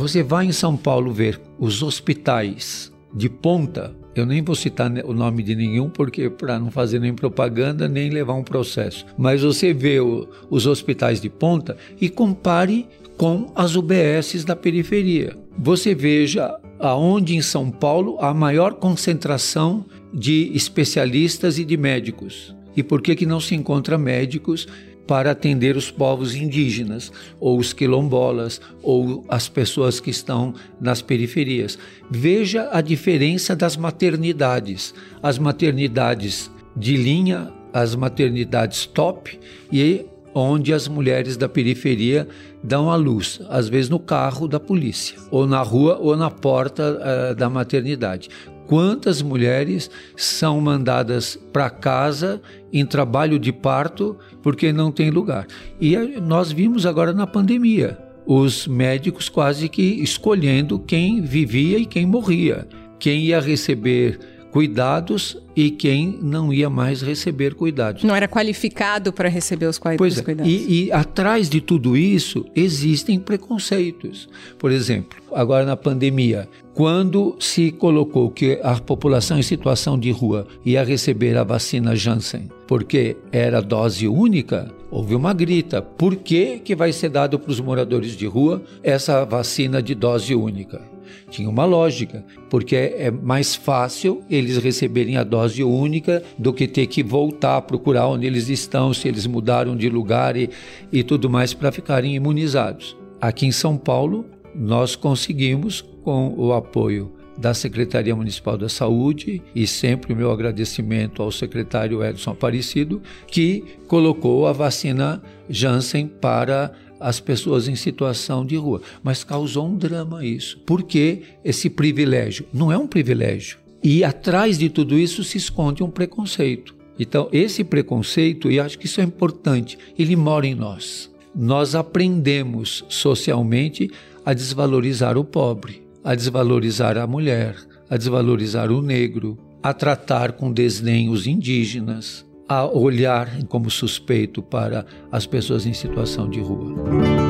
Você vai em São Paulo ver os hospitais de ponta. Eu nem vou citar o nome de nenhum, porque para não fazer nem propaganda, nem levar um processo. Mas você vê o, os hospitais de ponta e compare com as UBSs da periferia. Você veja aonde em São Paulo a maior concentração de especialistas e de médicos. E por que que não se encontra médicos para atender os povos indígenas, ou os quilombolas, ou as pessoas que estão nas periferias. Veja a diferença das maternidades. As maternidades de linha, as maternidades top e onde as mulheres da periferia dão à luz, às vezes no carro da polícia, ou na rua ou na porta uh, da maternidade quantas mulheres são mandadas para casa em trabalho de parto porque não tem lugar. E nós vimos agora na pandemia os médicos quase que escolhendo quem vivia e quem morria, quem ia receber cuidados e quem não ia mais receber cuidados. Não era qualificado para receber os, pois é, cuidados. E, e atrás de tudo isso existem preconceitos. Por exemplo, agora na pandemia, quando se colocou que a população em situação de rua ia receber a vacina Janssen, porque era dose única, houve uma grita. Por que, que vai ser dado para os moradores de rua essa vacina de dose única? Tinha uma lógica, porque é mais fácil eles receberem a dose única do que ter que voltar a procurar onde eles estão, se eles mudaram de lugar e, e tudo mais para ficarem imunizados. Aqui em São Paulo, nós conseguimos, com o apoio da Secretaria Municipal da Saúde e sempre o meu agradecimento ao secretário Edson Aparecido, que colocou a vacina Janssen para as pessoas em situação de rua. Mas causou um drama isso. Por que esse privilégio? Não é um privilégio. E atrás de tudo isso se esconde um preconceito. Então, esse preconceito, e acho que isso é importante, ele mora em nós. Nós aprendemos socialmente a desvalorizar o pobre, a desvalorizar a mulher, a desvalorizar o negro, a tratar com desdém os indígenas, a olhar como suspeito para as pessoas em situação de rua.